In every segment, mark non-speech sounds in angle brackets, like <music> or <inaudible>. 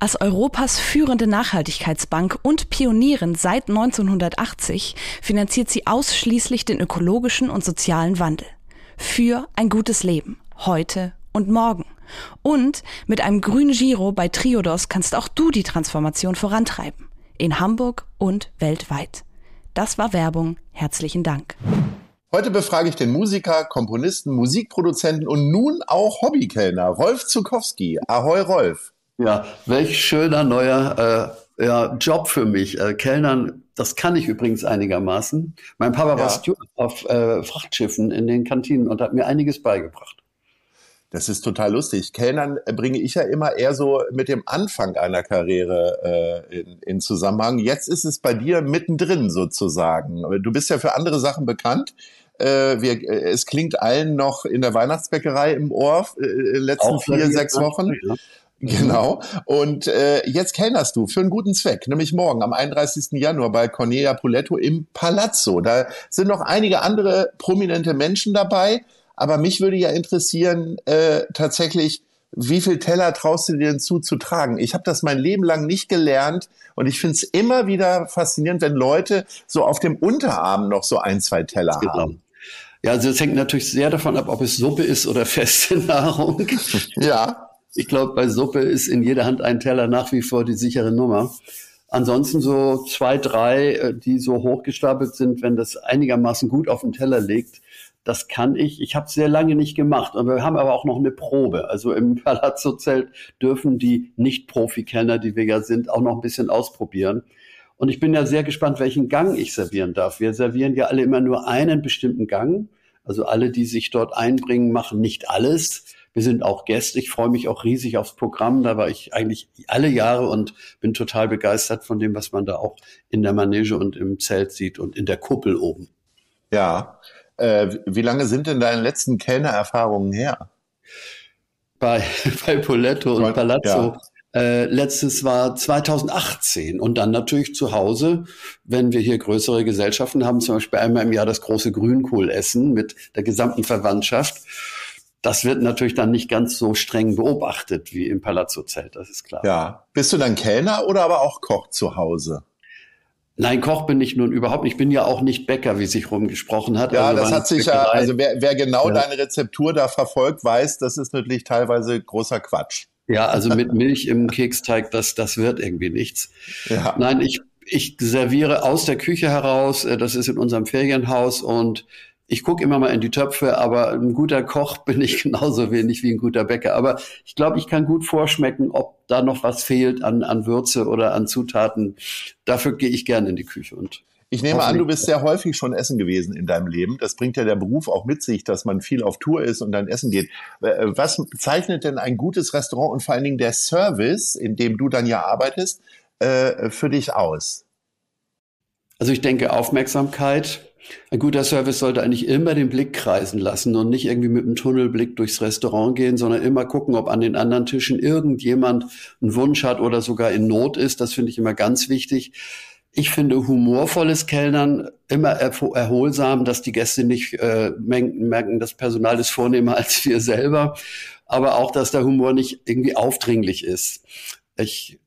Als Europas führende Nachhaltigkeitsbank und Pionierin seit 1980 finanziert sie ausschließlich den ökologischen und sozialen Wandel. Für ein gutes Leben, heute und morgen. Und mit einem grünen Giro bei Triodos kannst auch du die Transformation vorantreiben. In Hamburg und weltweit. Das war Werbung. Herzlichen Dank. Heute befrage ich den Musiker, Komponisten, Musikproduzenten und nun auch Hobbykellner Rolf Zukowski. Ahoi Rolf. Ja, welch schöner neuer äh, ja, Job für mich. Äh, Kellnern, das kann ich übrigens einigermaßen. Mein Papa ja. war Steward auf äh, Frachtschiffen in den Kantinen und hat mir einiges beigebracht. Das ist total lustig. Kellnern bringe ich ja immer eher so mit dem Anfang einer Karriere äh, in, in Zusammenhang. Jetzt ist es bei dir mittendrin sozusagen. Du bist ja für andere Sachen bekannt. Äh, wir, äh, es klingt allen noch in der Weihnachtsbäckerei im Ohr, äh, letzten Auch vier, sechs Wochen. Ja. Genau. Und äh, jetzt kellnerst du für einen guten Zweck, nämlich morgen am 31. Januar bei Cornelia Poletto im Palazzo. Da sind noch einige andere prominente Menschen dabei, aber mich würde ja interessieren äh, tatsächlich, wie viel Teller traust du dir denn zu zu tragen? Ich habe das mein Leben lang nicht gelernt und ich finde es immer wieder faszinierend, wenn Leute so auf dem Unterarm noch so ein, zwei Teller genau. haben. Ja, also es hängt natürlich sehr davon ab, ob es Suppe ist oder <laughs> feste Nahrung. ja. Ich glaube, bei Suppe ist in jeder Hand ein Teller nach wie vor die sichere Nummer. Ansonsten so zwei, drei, äh, die so hochgestapelt sind, wenn das einigermaßen gut auf den Teller liegt, das kann ich. Ich habe sehr lange nicht gemacht. Und wir haben aber auch noch eine Probe. Also im <laughs> Palazzo-Zelt dürfen die Nicht-Profi-Kellner, die wir ja sind, auch noch ein bisschen ausprobieren. Und ich bin ja sehr gespannt, welchen Gang ich servieren darf. Wir servieren ja alle immer nur einen bestimmten Gang. Also alle, die sich dort einbringen, machen nicht alles. Wir sind auch Gäste. Ich freue mich auch riesig aufs Programm. Da war ich eigentlich alle Jahre und bin total begeistert von dem, was man da auch in der Manege und im Zelt sieht und in der Kuppel oben. Ja. Äh, wie lange sind denn deine letzten Kellnererfahrungen her? Bei, <laughs> bei Poletto und Palazzo. Ja. Äh, letztes war 2018 und dann natürlich zu Hause, wenn wir hier größere Gesellschaften haben, zum Beispiel einmal im Jahr das große Grünkohlessen mit der gesamten Verwandtschaft das wird natürlich dann nicht ganz so streng beobachtet wie im Palazzo-Zelt, das ist klar. Ja. Bist du dann Kellner oder aber auch Koch zu Hause? Nein, Koch bin ich nun überhaupt nicht. Ich bin ja auch nicht Bäcker, wie sich rumgesprochen hat. Ja, also das hat sich ja, also wer, wer genau ja. deine Rezeptur da verfolgt, weiß, das ist natürlich teilweise großer Quatsch. Ja, also mit Milch im Keksteig, das, das wird irgendwie nichts. Ja. Nein, ich, ich serviere aus der Küche heraus. Äh, das ist in unserem Ferienhaus und ich gucke immer mal in die Töpfe, aber ein guter Koch <laughs> bin ich genauso wenig wie ein guter Bäcker. Aber ich glaube, ich kann gut vorschmecken, ob da noch was fehlt an, an Würze oder an Zutaten. Dafür gehe ich gerne in die Küche und ich nehme an, du bist sehr häufig schon essen gewesen in deinem Leben. Das bringt ja der Beruf auch mit sich, dass man viel auf Tour ist und dann essen geht. Äh, was zeichnet denn ein gutes Restaurant und vor allen Dingen der Service, in dem du dann ja arbeitest, äh, für dich aus? Also ich denke Aufmerksamkeit, ein guter Service sollte eigentlich immer den Blick kreisen lassen und nicht irgendwie mit einem Tunnelblick durchs Restaurant gehen, sondern immer gucken, ob an den anderen Tischen irgendjemand einen Wunsch hat oder sogar in Not ist. Das finde ich immer ganz wichtig. Ich finde humorvolles Kellnern immer erholsam, dass die Gäste nicht äh, merken, das Personal ist vornehmer <laughs> als wir selber, aber auch, dass der Humor nicht irgendwie aufdringlich ist. Ich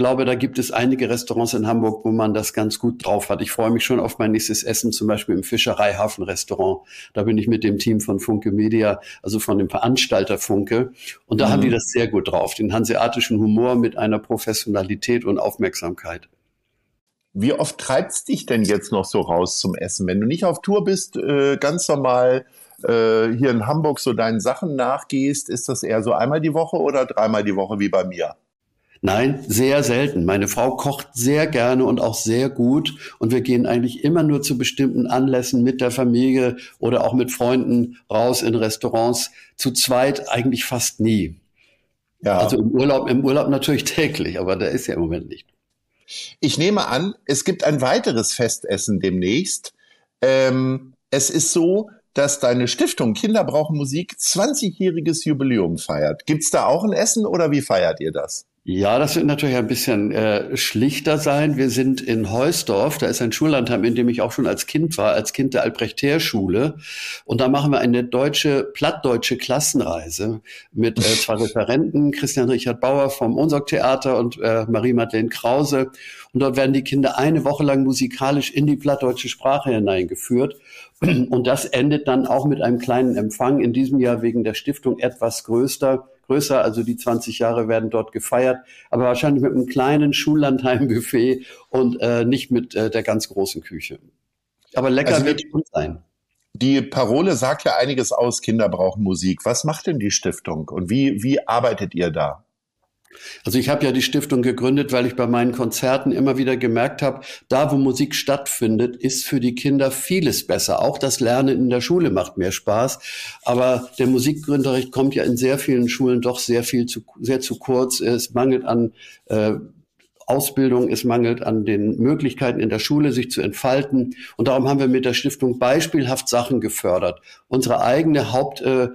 glaube, da gibt es einige Restaurants in Hamburg, wo man das ganz gut drauf hat. Ich freue mich schon auf mein nächstes Essen, zum Beispiel im Fischereihafen-Restaurant. Da bin ich mit dem Team von Funke Media, also von dem Veranstalter Funke. Und da mhm. haben die das sehr gut drauf. Den hanseatischen Humor mit einer Professionalität und Aufmerksamkeit. Wie oft treibt's dich denn jetzt noch so raus zum Essen? Wenn du nicht auf Tour bist, äh, ganz normal äh, hier in Hamburg so deinen Sachen nachgehst, ist das eher so einmal die Woche oder dreimal die Woche wie bei mir? Nein, sehr selten. Meine Frau kocht sehr gerne und auch sehr gut. Und wir gehen eigentlich immer nur zu bestimmten Anlässen mit der Familie oder auch mit Freunden raus in Restaurants. Zu zweit eigentlich fast nie. Ja. Also im Urlaub, im Urlaub natürlich <laughs> täglich, aber der ist ja im Moment nicht. Ich nehme an, es gibt ein weiteres Festessen demnächst. Ähm, es ist so, dass deine Stiftung Kinder brauchen Musik 20-jähriges Jubiläum feiert. Gibt's da auch ein Essen oder wie feiert ihr das? Ja, das wird natürlich ein bisschen äh, schlichter sein. Wir sind in Heusdorf, da ist ein Schullandheim, in dem ich auch schon als Kind war, als Kind der Albrecht-Heer-Schule. Und da machen wir eine deutsche, plattdeutsche Klassenreise mit äh, zwei Referenten, Christian Richard Bauer vom Unsorg-Theater und äh, Marie-Madeleine Krause. Und dort werden die Kinder eine Woche lang musikalisch in die plattdeutsche Sprache hineingeführt. Und das endet dann auch mit einem kleinen Empfang, in diesem Jahr wegen der Stiftung etwas größer größer, also die 20 Jahre werden dort gefeiert, aber wahrscheinlich mit einem kleinen Schullandheim-Buffet und äh, nicht mit äh, der ganz großen Küche. Aber lecker also wird schon sein. Die Parole sagt ja einiges aus, Kinder brauchen Musik. Was macht denn die Stiftung und wie, wie arbeitet ihr da? Also ich habe ja die Stiftung gegründet, weil ich bei meinen Konzerten immer wieder gemerkt habe, da wo Musik stattfindet, ist für die Kinder vieles besser. Auch das Lernen in der Schule macht mehr Spaß. Aber der Musikunterricht kommt ja in sehr vielen Schulen doch sehr viel zu, sehr zu kurz. Es mangelt an äh, Ausbildung, es mangelt an den Möglichkeiten in der Schule, sich zu entfalten. Und darum haben wir mit der Stiftung beispielhaft Sachen gefördert. Unsere eigene Haupt, äh,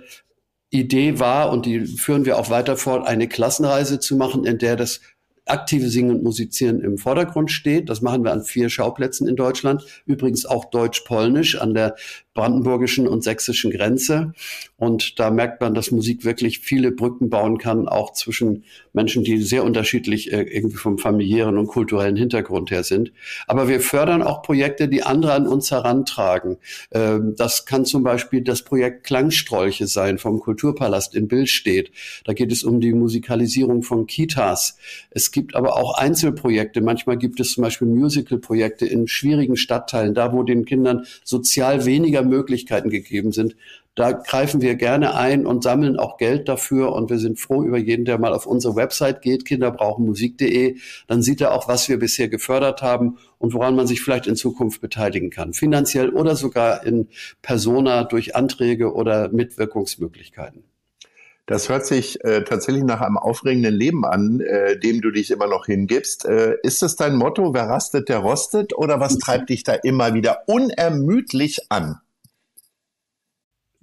Idee war, und die führen wir auch weiter fort, eine Klassenreise zu machen, in der das aktive Singen und Musizieren im Vordergrund steht. Das machen wir an vier Schauplätzen in Deutschland. Übrigens auch Deutsch-Polnisch an der brandenburgischen und sächsischen Grenze. Und da merkt man, dass Musik wirklich viele Brücken bauen kann, auch zwischen Menschen, die sehr unterschiedlich äh, irgendwie vom familiären und kulturellen Hintergrund her sind. Aber wir fördern auch Projekte, die andere an uns herantragen. Ähm, das kann zum Beispiel das Projekt Klangstrolche sein vom Kulturpalast in Billstedt. Da geht es um die Musikalisierung von Kitas. Es gibt aber auch Einzelprojekte. Manchmal gibt es zum Beispiel Musical-Projekte in schwierigen Stadtteilen, da wo den Kindern sozial weniger Möglichkeiten gegeben sind. Da greifen wir gerne ein und sammeln auch Geld dafür. Und wir sind froh über jeden, der mal auf unsere Website geht, kinderbrauchenmusik.de. Dann sieht er auch, was wir bisher gefördert haben und woran man sich vielleicht in Zukunft beteiligen kann. Finanziell oder sogar in Persona durch Anträge oder Mitwirkungsmöglichkeiten. Das hört sich äh, tatsächlich nach einem aufregenden Leben an, äh, dem du dich immer noch hingibst. Äh, ist es dein Motto, wer rastet, der rostet? Oder was <laughs> treibt dich da immer wieder unermüdlich an?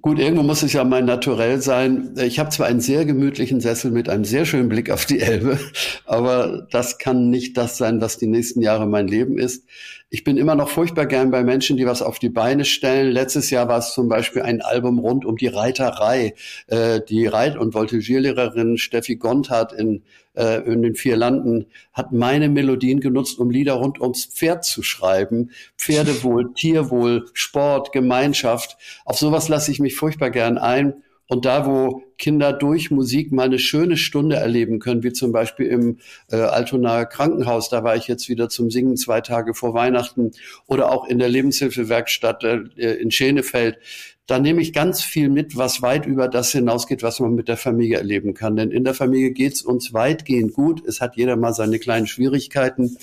Gut, irgendwo muss es ja mein Naturell sein. Ich habe zwar einen sehr gemütlichen Sessel mit einem sehr schönen Blick auf die Elbe, <laughs> aber das kann nicht das sein, was die nächsten Jahre mein Leben ist. Ich bin immer noch furchtbar gern bei Menschen, die was auf die Beine stellen. Letztes Jahr war es zum Beispiel ein Album rund um die Reiterei. Äh, die Reit- und Voltigierlehrerin Steffi Gonthardt in, äh, in den vier Landen hat meine Melodien genutzt, um Lieder rund ums Pferd zu schreiben. Pferdewohl, Tierwohl, Sport, Gemeinschaft. Auf sowas lasse ich mich furchtbar gern ein. Und da, wo Kinder durch Musik mal eine schöne Stunde erleben können, wie zum Beispiel im äh, Altonaer Krankenhaus, da war ich jetzt wieder zum Singen zwei Tage vor Weihnachten, oder auch in der Lebenshilfewerkstatt äh, in Schenefeld, da nehme ich ganz viel mit, was weit über das hinausgeht, was man mit der Familie erleben kann. Denn in der Familie geht's uns weitgehend gut. Es hat jeder mal seine kleinen Schwierigkeiten.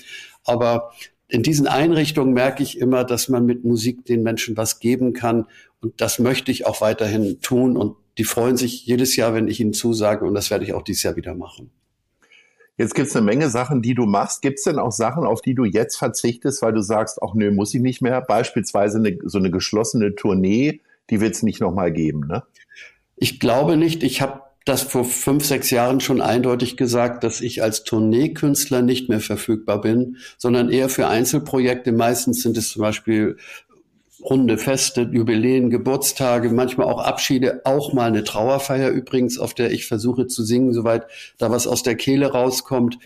Aber in diesen Einrichtungen merke ich immer, dass man mit Musik den Menschen was geben kann. Und das möchte ich auch weiterhin tun. Und die freuen sich jedes Jahr, wenn ich ihnen zusage und das werde ich auch dieses Jahr wieder machen. Jetzt gibt es eine Menge Sachen, die du machst. Gibt es denn auch Sachen, auf die du jetzt verzichtest, weil du sagst, ach nö, muss ich nicht mehr? Beispielsweise eine, so eine geschlossene Tournee, die wird es nicht nochmal geben, ne? Ich glaube nicht. Ich habe das vor fünf, sechs Jahren schon eindeutig gesagt, dass ich als Tourneekünstler nicht mehr verfügbar bin, sondern eher für Einzelprojekte. Meistens sind es zum Beispiel runde Feste, Jubiläen, Geburtstage, manchmal auch Abschiede, auch mal eine Trauerfeier übrigens, auf der ich versuche zu singen, soweit da was aus der Kehle rauskommt.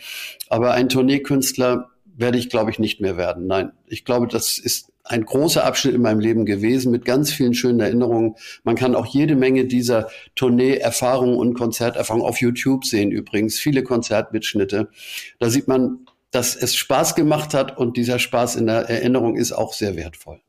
Aber ein Tourneekünstler werde ich, glaube ich, nicht mehr werden. Nein, ich glaube, das ist ein großer Abschnitt in meinem Leben gewesen mit ganz vielen schönen Erinnerungen. Man kann auch jede Menge dieser Tournee-Erfahrungen und Konzerterfahrungen auf YouTube sehen übrigens, viele Konzertmitschnitte. Da sieht man, dass es Spaß gemacht hat und dieser Spaß in der Erinnerung ist auch sehr wertvoll.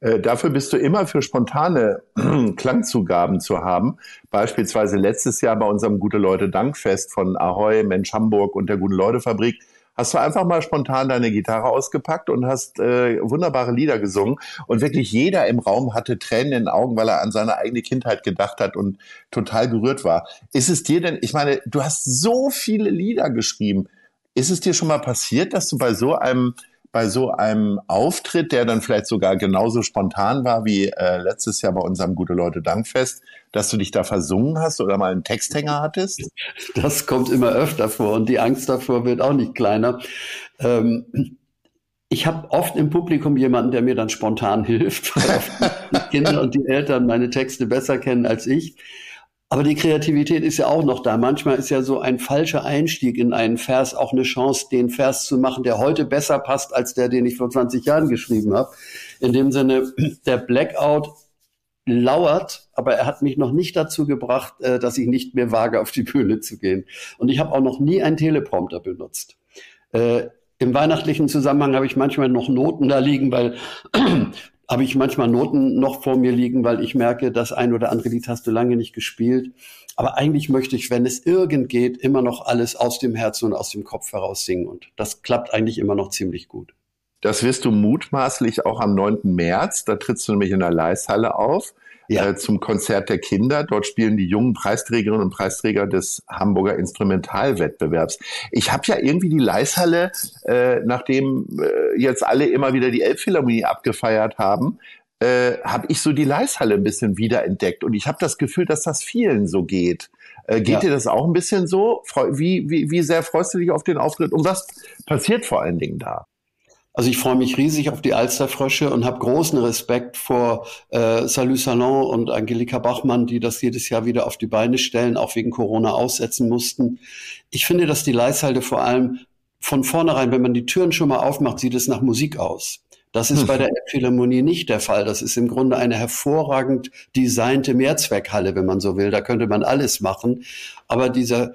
Äh, dafür bist du immer für spontane <clears throat> Klangzugaben zu haben. Beispielsweise letztes Jahr bei unserem Gute Leute Dankfest von Ahoy, Mensch Hamburg und der Gute Leute Fabrik hast du einfach mal spontan deine Gitarre ausgepackt und hast äh, wunderbare Lieder gesungen. Und wirklich jeder im Raum hatte Tränen in den Augen, weil er an seine eigene Kindheit gedacht hat und total gerührt war. Ist es dir denn, ich meine, du hast so viele Lieder geschrieben ist es dir schon mal passiert, dass du bei so einem bei so einem Auftritt, der dann vielleicht sogar genauso spontan war wie äh, letztes Jahr bei unserem Gute Leute Dankfest, dass du dich da versungen hast oder mal einen Texthänger hattest? Das kommt immer öfter vor und die Angst davor wird auch nicht kleiner. Ähm, ich habe oft im Publikum jemanden, der mir dann spontan <laughs> hilft, weil die Kinder und die Eltern meine Texte besser kennen als ich. Aber die Kreativität ist ja auch noch da. Manchmal ist ja so ein falscher Einstieg in einen Vers auch eine Chance, den Vers zu machen, der heute besser passt als der, den ich vor 20 Jahren geschrieben habe. In dem Sinne, <clears throat> der Blackout lauert, aber er hat mich noch nicht dazu gebracht, äh, dass ich nicht mehr wage, auf die Bühne zu gehen. Und ich habe auch noch nie einen Teleprompter benutzt. Äh, Im weihnachtlichen Zusammenhang habe ich manchmal noch Noten da liegen, weil habe ich manchmal Noten noch vor mir liegen, weil ich merke, das ein oder andere Lied hast du lange nicht gespielt. Aber eigentlich möchte ich, wenn es irgend geht, immer noch alles aus dem Herzen und aus dem Kopf heraus singen. Und das klappt eigentlich immer noch ziemlich gut. Das wirst du mutmaßlich auch am 9. März. Da trittst du nämlich in der Leishalle auf ja. äh, zum Konzert der Kinder. Dort spielen die jungen Preisträgerinnen und Preisträger des Hamburger Instrumentalwettbewerbs. Ich habe ja irgendwie die Leishalle, äh, nachdem äh, jetzt alle immer wieder die Elbphilharmonie abgefeiert haben, äh, habe ich so die Leishalle ein bisschen wiederentdeckt. Und ich habe das Gefühl, dass das vielen so geht. Äh, geht ja. dir das auch ein bisschen so? Wie, wie, wie sehr freust du dich auf den Auftritt? Und was passiert vor allen Dingen da? Also ich freue mich riesig auf die Alsterfrösche und habe großen Respekt vor äh, Salut Salon und Angelika Bachmann, die das jedes Jahr wieder auf die Beine stellen, auch wegen Corona aussetzen mussten. Ich finde, dass die Leishalde vor allem von vornherein, wenn man die Türen schon mal aufmacht, sieht es nach Musik aus. Das ist hm. bei der Philharmonie nicht der Fall. Das ist im Grunde eine hervorragend designte Mehrzweckhalle, wenn man so will. Da könnte man alles machen. Aber dieser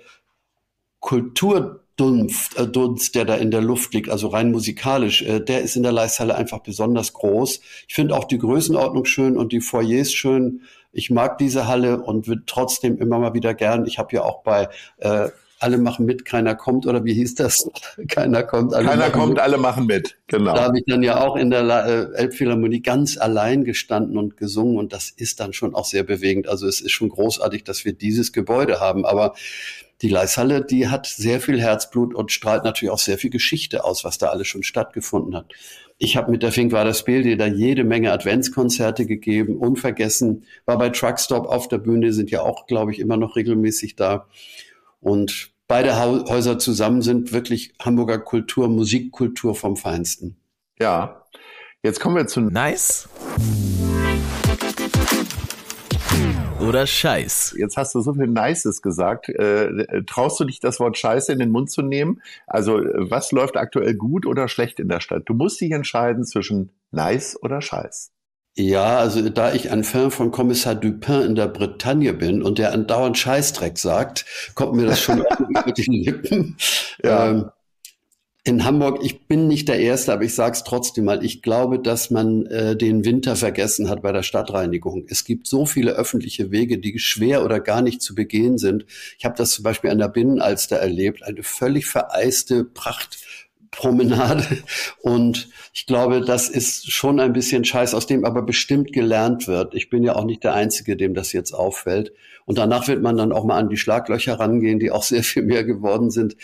Kultur Dunst, äh, Dunst, der da in der Luft liegt, also rein musikalisch, äh, der ist in der Leisthalle einfach besonders groß. Ich finde auch die Größenordnung schön und die Foyers schön. Ich mag diese Halle und würde trotzdem immer mal wieder gern. Ich habe ja auch bei äh, alle machen mit, keiner kommt, oder wie hieß das? <laughs> keiner kommt, alle keiner kommt, mit. alle machen mit. Genau. Da habe ich dann ja auch in der äh, Elbphilharmonie ganz allein gestanden und gesungen und das ist dann schon auch sehr bewegend. Also es ist schon großartig, dass wir dieses Gebäude haben, aber die Leishalle, die hat sehr viel Herzblut und strahlt natürlich auch sehr viel Geschichte aus, was da alles schon stattgefunden hat. Ich habe mit der Finkwader Spiel da jede Menge Adventskonzerte gegeben, unvergessen, war bei Truckstop auf der Bühne, sind ja auch, glaube ich, immer noch regelmäßig da. Und beide Häuser zusammen sind wirklich Hamburger Kultur, Musikkultur vom Feinsten. Ja, jetzt kommen wir zu Nice oder Scheiß? Jetzt hast du so viel Nices gesagt. Äh, traust du dich, das Wort Scheiße in den Mund zu nehmen? Also, was läuft aktuell gut oder schlecht in der Stadt? Du musst dich entscheiden zwischen Nice oder Scheiß. Ja, also da ich ein Fan von Kommissar Dupin in der Bretagne bin und der andauernd Scheißdreck sagt, kommt mir das schon <laughs> über die Lippen. Ja. Ähm, in Hamburg, ich bin nicht der Erste, aber ich sage es trotzdem mal, ich glaube, dass man äh, den Winter vergessen hat bei der Stadtreinigung. Es gibt so viele öffentliche Wege, die schwer oder gar nicht zu begehen sind. Ich habe das zum Beispiel an der Binnenalster erlebt, eine völlig vereiste Prachtpromenade. Und ich glaube, das ist schon ein bisschen Scheiß, aus dem aber bestimmt gelernt wird. Ich bin ja auch nicht der Einzige, dem das jetzt auffällt. Und danach wird man dann auch mal an die Schlaglöcher rangehen, die auch <laughs> sehr viel mehr geworden sind.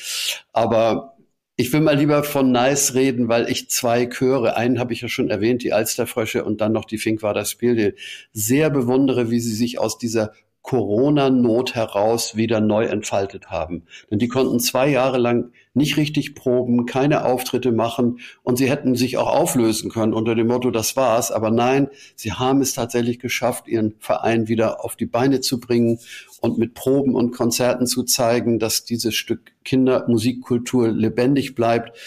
Aber ich will mal lieber von Nice reden, weil ich zwei Chöre, einen habe ich ja schon erwähnt, die Alsterfrösche und dann noch die Finkwader Spiel, sehr bewundere, wie sie sich aus dieser Corona-Not heraus wieder neu entfaltet haben. Denn die konnten zwei Jahre lang nicht richtig proben, keine Auftritte machen und sie hätten sich auch auflösen können unter dem Motto, das war's. Aber nein, sie haben es tatsächlich geschafft, ihren Verein wieder auf die Beine zu bringen und mit Proben und Konzerten zu zeigen, dass dieses Stück Kindermusikkultur lebendig bleibt.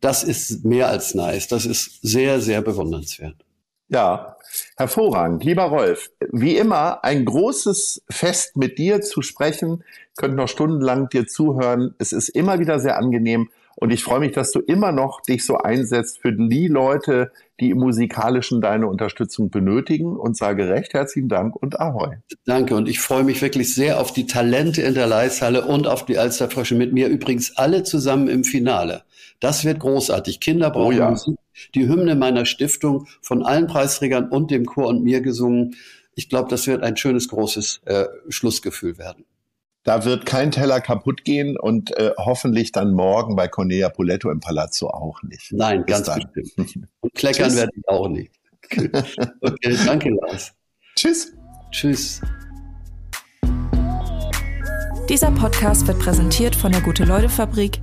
Das ist mehr als nice. Das ist sehr, sehr bewundernswert. Ja, hervorragend. Lieber Rolf, wie immer ein großes Fest mit dir zu sprechen. Könnt noch stundenlang dir zuhören. Es ist immer wieder sehr angenehm. Und ich freue mich, dass du immer noch dich so einsetzt für die Leute, die im Musikalischen deine Unterstützung benötigen und sage recht herzlichen Dank und Ahoi. Danke und ich freue mich wirklich sehr auf die Talente in der Leishalle und auf die Alsterfrösche mit mir übrigens alle zusammen im Finale. Das wird großartig. Kinder brauchen oh ja. Musik. Die Hymne meiner Stiftung von allen Preisträgern und dem Chor und mir gesungen. Ich glaube, das wird ein schönes, großes äh, Schlussgefühl werden. Da wird kein Teller kaputt gehen und äh, hoffentlich dann morgen bei Cornelia Poletto im Palazzo auch nicht. Nein, Bis ganz dann. bestimmt. <laughs> Und kleckern werde ich auch nicht. <laughs> Okay, danke, Lars. Tschüss. Tschüss. Dieser Podcast wird präsentiert von der Gute-Leute-Fabrik,